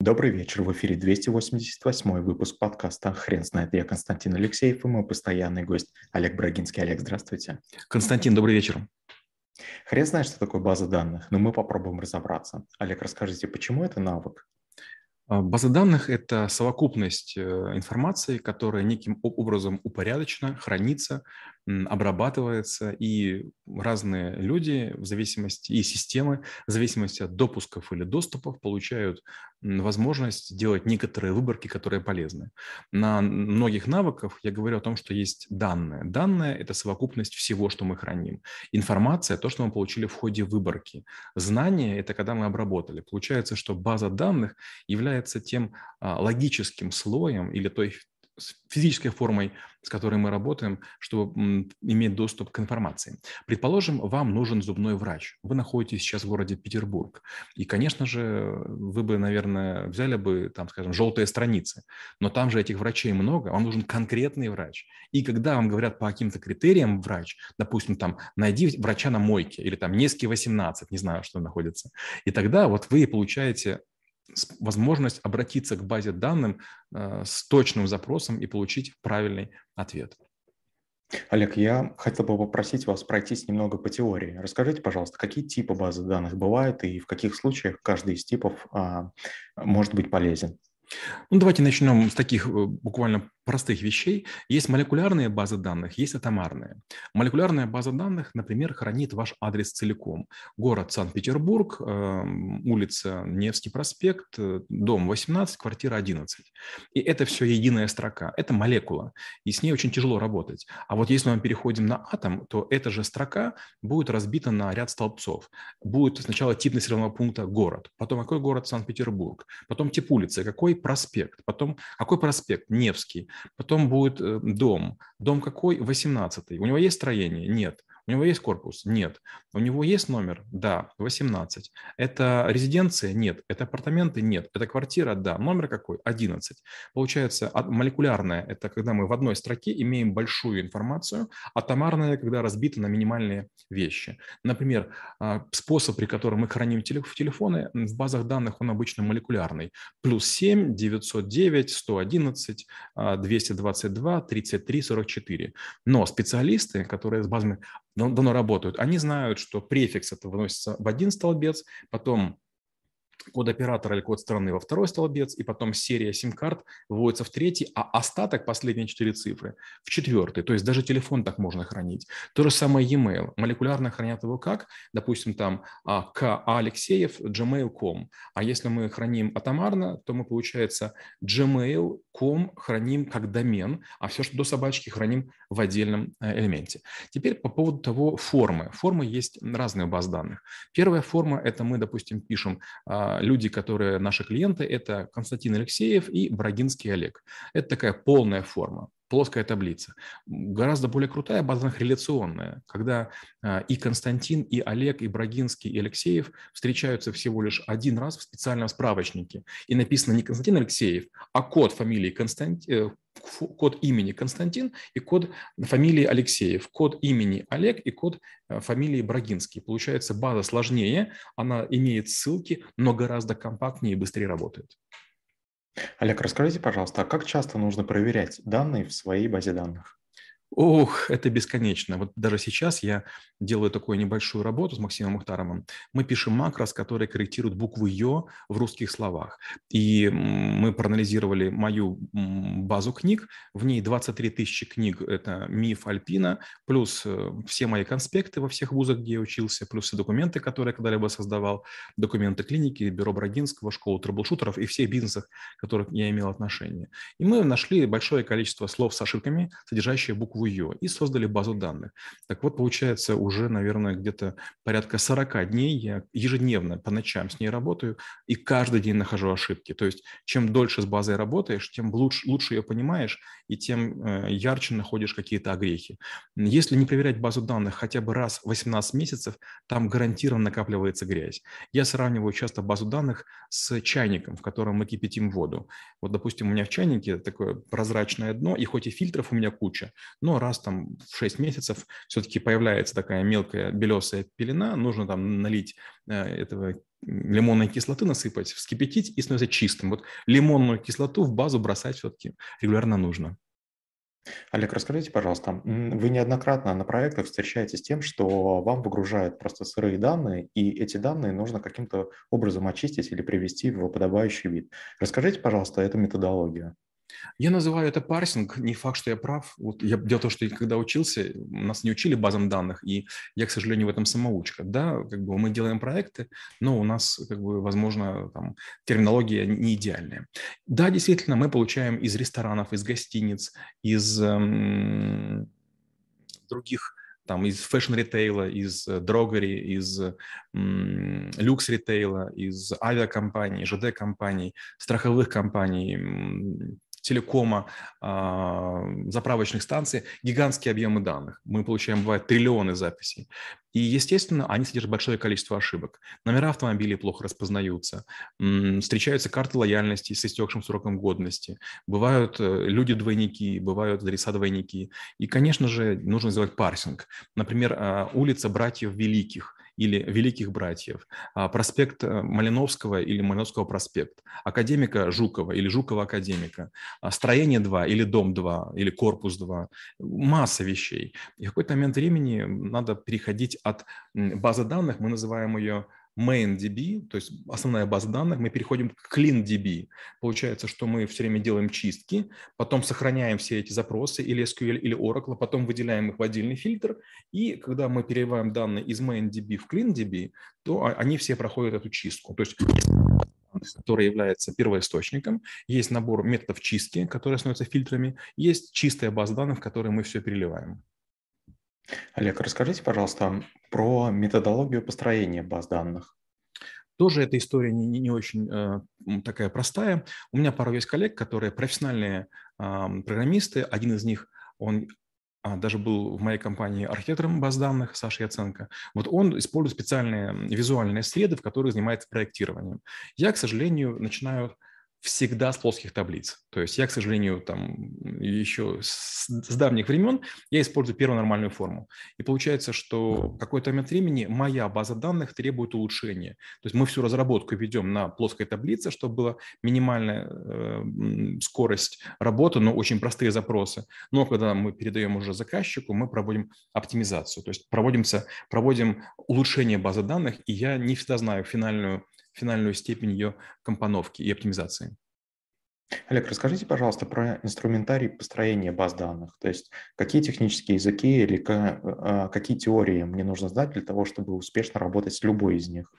Добрый вечер, в эфире 288 выпуск подкаста «Хрен знает». Я Константин Алексеев и мой постоянный гость Олег Брагинский. Олег, здравствуйте. Константин, добрый вечер. Хрен знает, что такое база данных, но мы попробуем разобраться. Олег, расскажите, почему это навык? А, база данных – это совокупность э, информации, которая неким образом упорядочена, хранится, обрабатывается, и разные люди в зависимости, и системы в зависимости от допусков или доступов получают возможность делать некоторые выборки, которые полезны. На многих навыках я говорю о том, что есть данные. Данные – это совокупность всего, что мы храним. Информация – то, что мы получили в ходе выборки. Знание – это когда мы обработали. Получается, что база данных является тем а, логическим слоем или той с физической формой, с которой мы работаем, чтобы иметь доступ к информации. Предположим, вам нужен зубной врач. Вы находитесь сейчас в городе Петербург. И, конечно же, вы бы, наверное, взяли бы, там, скажем, желтые страницы. Но там же этих врачей много, вам нужен конкретный врач. И когда вам говорят по каким-то критериям врач, допустим, там, найди врача на мойке или там Невский 18, не знаю, что находится. И тогда вот вы получаете возможность обратиться к базе данным э, с точным запросом и получить правильный ответ. Олег, я хотел бы попросить вас пройтись немного по теории. Расскажите, пожалуйста, какие типы базы данных бывают и в каких случаях каждый из типов а, может быть полезен? Ну, давайте начнем с таких э, буквально простых вещей. Есть молекулярные базы данных, есть атомарные. Молекулярная база данных, например, хранит ваш адрес целиком. Город Санкт-Петербург, эм, улица Невский проспект, э, дом 18, квартира 11. И это все единая строка. Это молекула, и с ней очень тяжело работать. А вот если мы переходим на атом, то эта же строка будет разбита на ряд столбцов. Будет сначала тип населенного пункта город, потом какой город Санкт-Петербург, потом тип улицы, какой проспект, потом какой проспект Невский, Потом будет э, дом. Дом какой? 18 У него есть строение? Нет. У него есть корпус? Нет. У него есть номер? Да, 18. Это резиденция? Нет. Это апартаменты? Нет. Это квартира? Да. Номер какой? 11. Получается, молекулярная – это когда мы в одной строке имеем большую информацию, атомарная – когда разбита на минимальные вещи. Например, а, способ, при котором мы храним телефоны, в базах данных он обычно молекулярный. Плюс 7, 909, 111, 222, 33, 44. Но специалисты, которые с базами давно работают, они знают, что префикс это выносится в один столбец, потом код оператора или код страны во второй столбец, и потом серия сим-карт выводится в третий, а остаток, последние четыре цифры, в четвертый. То есть даже телефон так можно хранить. То же самое e-mail. Молекулярно хранят его как? Допустим, там а, к Алексеев gmail.com. А если мы храним атомарно, то мы, получается, gmail.com храним как домен, а все, что до собачки, храним в отдельном э, элементе. Теперь по поводу того формы. Формы есть разные базы данных. Первая форма – это мы, допустим, пишем а, а, люди, которые наши клиенты, это Константин Алексеев и Брагинский Олег. Это такая полная форма плоская таблица. Гораздо более крутая база реляционная, когда а, и Константин, и Олег, и Брагинский, и Алексеев встречаются всего лишь один раз в специальном справочнике. И написано не Константин Алексеев, а код фамилии Константин, э, код имени Константин и код фамилии Алексеев, код имени Олег и код э, фамилии Брагинский. Получается, база сложнее, она имеет ссылки, но гораздо компактнее и быстрее работает. Олег, расскажите, пожалуйста, а как часто нужно проверять данные в своей базе данных? Ох, это бесконечно. Вот даже сейчас я делаю такую небольшую работу с Максимом Мухтаровым. Мы пишем макрос, который корректирует букву «ё» в русских словах. И мы проанализировали мою базу книг. В ней 23 тысячи книг – это «Миф Альпина», плюс э, все мои конспекты во всех вузах, где я учился, плюс все документы, которые я когда-либо создавал, документы клиники, бюро Брагинского, школу трэблшутеров и всех бизнесах, к которым я имел отношение. И мы нашли большое количество слов с ошибками, содержащие букву «ё» и создали базу данных. Так вот, получается, уже, наверное, где-то порядка 40 дней я ежедневно по ночам с ней работаю и каждый день нахожу ошибки. То есть чем дольше с базой работаешь, тем лучше, лучше ее понимаешь и тем э, ярче находишь какие-то огрехи. Если не проверять базу данных хотя бы раз в 18 месяцев, там гарантированно накапливается грязь. Я сравниваю часто базу данных с чайником, в котором мы кипятим воду. Вот, допустим, у меня в чайнике такое прозрачное дно, и хоть и фильтров у меня куча, но раз там в 6 месяцев все-таки появляется такая мелкая белесая пелена, нужно там налить э, этого лимонной кислоты насыпать, вскипятить и становится чистым. Вот лимонную кислоту в базу бросать все-таки регулярно нужно. Олег, расскажите, пожалуйста, вы неоднократно на проектах встречаетесь с тем, что вам выгружают просто сырые данные, и эти данные нужно каким-то образом очистить или привести в подобающий вид. Расскажите, пожалуйста, эту методологию. Я называю это парсинг, не факт, что я прав. Вот я, дело в том, что когда учился, нас не учили базам данных, и я, к сожалению, в этом самоучка. Да, как бы мы делаем проекты, но у нас, как бы, возможно, там, терминология не идеальная. Да, действительно, мы получаем из ресторанов, из гостиниц, из эм, других там из фэшн-ритейла, из дрогери, из люкс-ритейла, из авиакомпаний, ЖД-компаний, страховых компаний, телекома, а, заправочных станций гигантские объемы данных. Мы получаем, бывает, триллионы записей. И, естественно, они содержат большое количество ошибок. Номера автомобилей плохо распознаются, встречаются карты лояльности с истекшим сроком годности, бывают э, люди-двойники, бывают адреса-двойники. И, конечно же, нужно сделать парсинг. Например, а, улица братьев Великих или Великих Братьев, а, проспект э, Малиновского или Малиновского проспект, академика Жукова или Жукова академика, а, строение 2 или дом 2 или корпус 2, масса вещей. И в какой-то момент времени надо переходить от базы данных, мы называем ее MainDB, то есть основная база данных, мы переходим к CleanDB. Получается, что мы все время делаем чистки, потом сохраняем все эти запросы или SQL, или Oracle, потом выделяем их в отдельный фильтр, и когда мы переливаем данные из MainDB в CleanDB, то они все проходят эту чистку. То есть который является первоисточником, есть набор методов чистки, которые становятся фильтрами, есть чистая база данных, в которой мы все переливаем. Олег, расскажите, пожалуйста, про методологию построения баз данных. Тоже эта история не, не, не очень э, такая простая. У меня пару есть коллег, которые профессиональные э, программисты. Один из них, он а, даже был в моей компании архитектором баз данных, Саша Яценко. Вот он использует специальные визуальные среды, в которых занимается проектированием. Я, к сожалению, начинаю всегда с плоских таблиц. То есть я, к сожалению, там еще с, с давних времен я использую первую нормальную форму. И получается, что какой-то момент времени моя база данных требует улучшения. То есть мы всю разработку ведем на плоской таблице, чтобы была минимальная э, скорость работы, но очень простые запросы. Но когда мы передаем уже заказчику, мы проводим оптимизацию. То есть проводимся, проводим улучшение базы данных, и я не всегда знаю финальную финальную степень ее компоновки и оптимизации. Олег, расскажите, пожалуйста, про инструментарий построения баз данных. То есть какие технические языки или а, какие теории мне нужно знать для того, чтобы успешно работать с любой из них?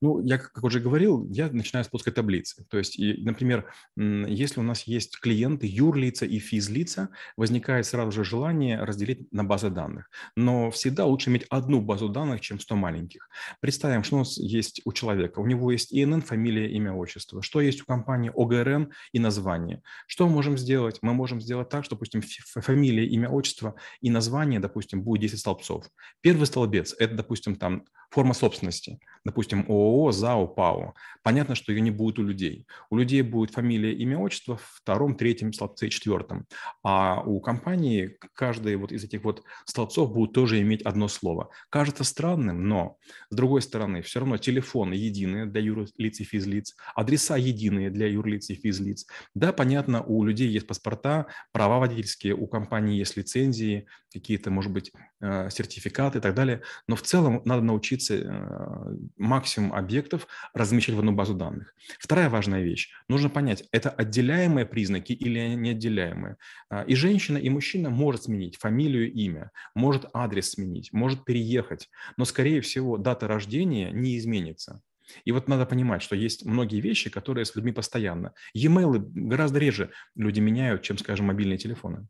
Ну, я, как уже говорил, я начинаю с плоской таблицы. То есть, например, если у нас есть клиенты, юрлица и физлица, возникает сразу же желание разделить на базы данных. Но всегда лучше иметь одну базу данных, чем 100 маленьких. Представим, что у нас есть у человека. У него есть ИНН, фамилия, имя, отчество. Что есть у компании ОГРН и название. Что мы можем сделать? Мы можем сделать так, что, допустим, фамилия, имя, отчество и название, допустим, будет 10 столбцов. Первый столбец – это, допустим, там форма собственности. Допустим, ООО, ЗАО, ПАО. Понятно, что ее не будет у людей. У людей будет фамилия, имя, отчество в втором, третьем столбце, четвертом. А у компании каждый вот из этих вот столбцов будет тоже иметь одно слово. Кажется странным, но с другой стороны, все равно телефоны единые для юрлиц и физлиц, адреса единые для юрлиц и физлиц. Да, понятно, у людей есть паспорта, права водительские, у компании есть лицензии, какие-то, может быть, э, сертификаты и так далее. Но в целом надо научиться э, максимум максимум объектов размещать в одну базу данных. Вторая важная вещь. Нужно понять, это отделяемые признаки или неотделяемые. А, и женщина, и мужчина может сменить фамилию, имя, может адрес сменить, может переехать, но, скорее всего, дата рождения не изменится. И вот надо понимать, что есть многие вещи, которые с людьми постоянно. E-mail гораздо реже люди меняют, чем, скажем, мобильные телефоны.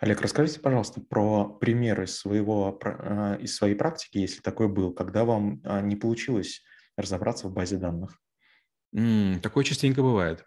Олег, расскажите, пожалуйста, про примеры своего, а, из своей практики, если такой был, когда вам а, не получилось разобраться в базе данных. такое частенько бывает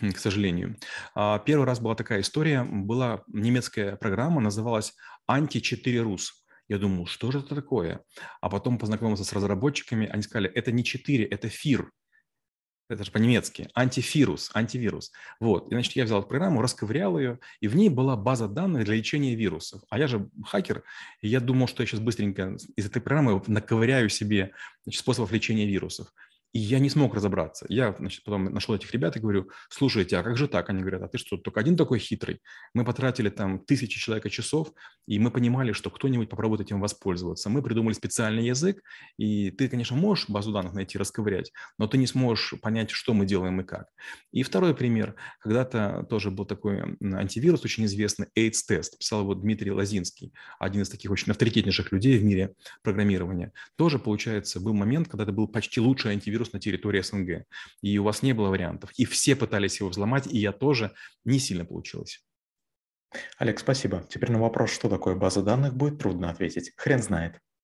к сожалению. А, первый раз была такая история, была немецкая программа, называлась «Анти-4 Рус». Я думал, что же это такое? А потом познакомился с разработчиками, они сказали, это не 4, это FIR, это же по-немецки, антифирус, антивирус. Вот, и, значит, я взял эту программу, расковырял ее, и в ней была база данных для лечения вирусов. А я же хакер, и я думал, что я сейчас быстренько из этой программы наковыряю себе значит, способов лечения вирусов. И я не смог разобраться. Я, значит, потом нашел этих ребят и говорю, слушайте, а как же так? Они говорят, а ты что, только один такой хитрый? Мы потратили там тысячи человека часов, и мы понимали, что кто-нибудь попробует этим воспользоваться. Мы придумали специальный язык, и ты, конечно, можешь базу данных найти, расковырять, но ты не сможешь понять, что мы делаем и как. И второй пример. Когда-то тоже был такой антивирус очень известный, AIDS-тест. Писал его Дмитрий Лозинский, один из таких очень авторитетнейших людей в мире программирования. Тоже, получается, был момент, когда это был почти лучший антивирус, вирус на территории СНГ. И у вас не было вариантов. И все пытались его взломать, и я тоже не сильно получилось. Олег, спасибо. Теперь на вопрос, что такое база данных, будет трудно ответить. Хрен знает.